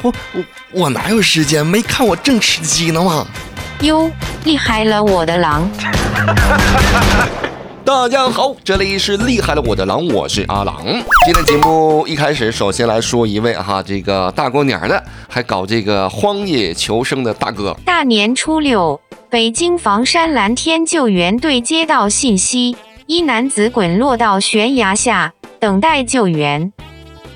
我我我哪有时间？没看我正吃鸡呢吗？哟，厉害了我的狼！大家好，这里是厉害了我的狼，我是阿狼。今天节目一开始，首先来说一位哈，这个大过年的还搞这个荒野求生的大哥。大年初六，北京房山蓝天救援队接到信息，一男子滚落到悬崖下，等待救援。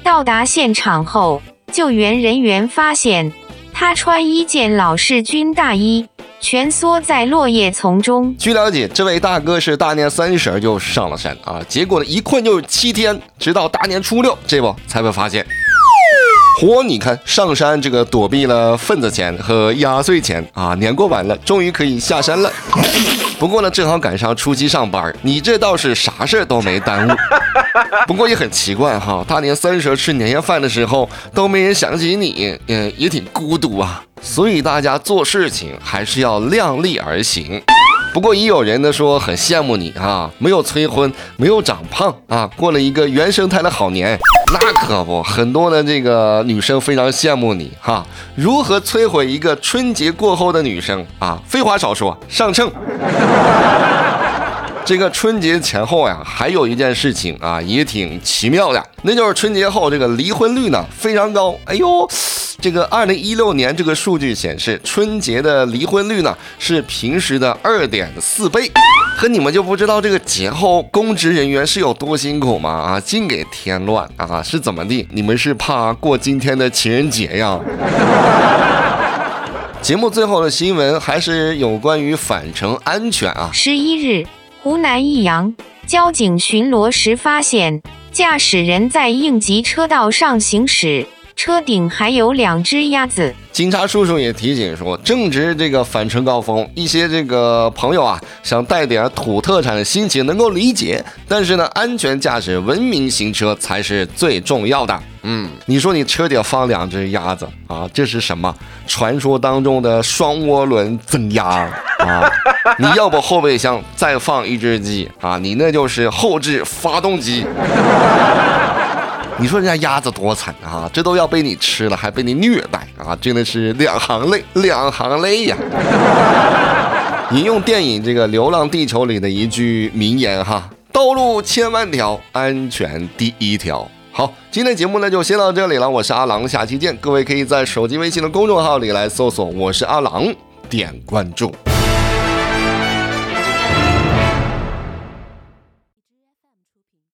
到达现场后，救援人员发现他穿一件老式军大衣，蜷缩在落叶丛中。据了解，这位大哥是大年三十就上了山啊，结果呢一困就是七天，直到大年初六这不才被发现。嚯，你看上山这个躲避了份子钱和压岁钱啊，年过完了，终于可以下山了。不过呢，正好赶上初七上班，你这倒是啥事儿都没耽误。不过也很奇怪哈，大年三十吃年夜饭的时候都没人想起你，嗯，也挺孤独啊。所以大家做事情还是要量力而行。不过也有人呢说很羡慕你啊，没有催婚，没有长胖啊，过了一个原生态的好年。那可不，很多的这个女生非常羡慕你哈。如何摧毁一个春节过后的女生啊？废话少说，上秤。这个春节前后呀，还有一件事情啊，也挺奇妙的，那就是春节后这个离婚率呢非常高。哎呦，这个二零一六年这个数据显示，春节的离婚率呢是平时的二点四倍。可你们就不知道这个节后公职人员是有多辛苦吗？啊，净给添乱啊，是怎么地？你们是怕过今天的情人节呀？节目最后的新闻还是有关于返程安全啊。十一日，湖南益阳交警巡逻时发现，驾驶人在应急车道上行驶，车顶还有两只鸭子。警察叔叔也提醒说，正值这个返程高峰，一些这个朋友啊，想带点土特产的心情能够理解，但是呢，安全驾驶、文明行车才是最重要的。嗯，你说你车顶放两只鸭子啊，这是什么？传说当中的双涡轮增压啊！你要不后备箱再放一只鸡啊，你那就是后置发动机。你说人家鸭子多惨啊，这都要被你吃了，还被你虐待啊，真的是两行泪，两行泪呀！引用电影这个《流浪地球》里的一句名言哈：道路千万条，安全第一条。好，今天节目呢就先到这里了，我是阿郎，下期见。各位可以在手机微信的公众号里来搜索“我是阿郎”，点关注。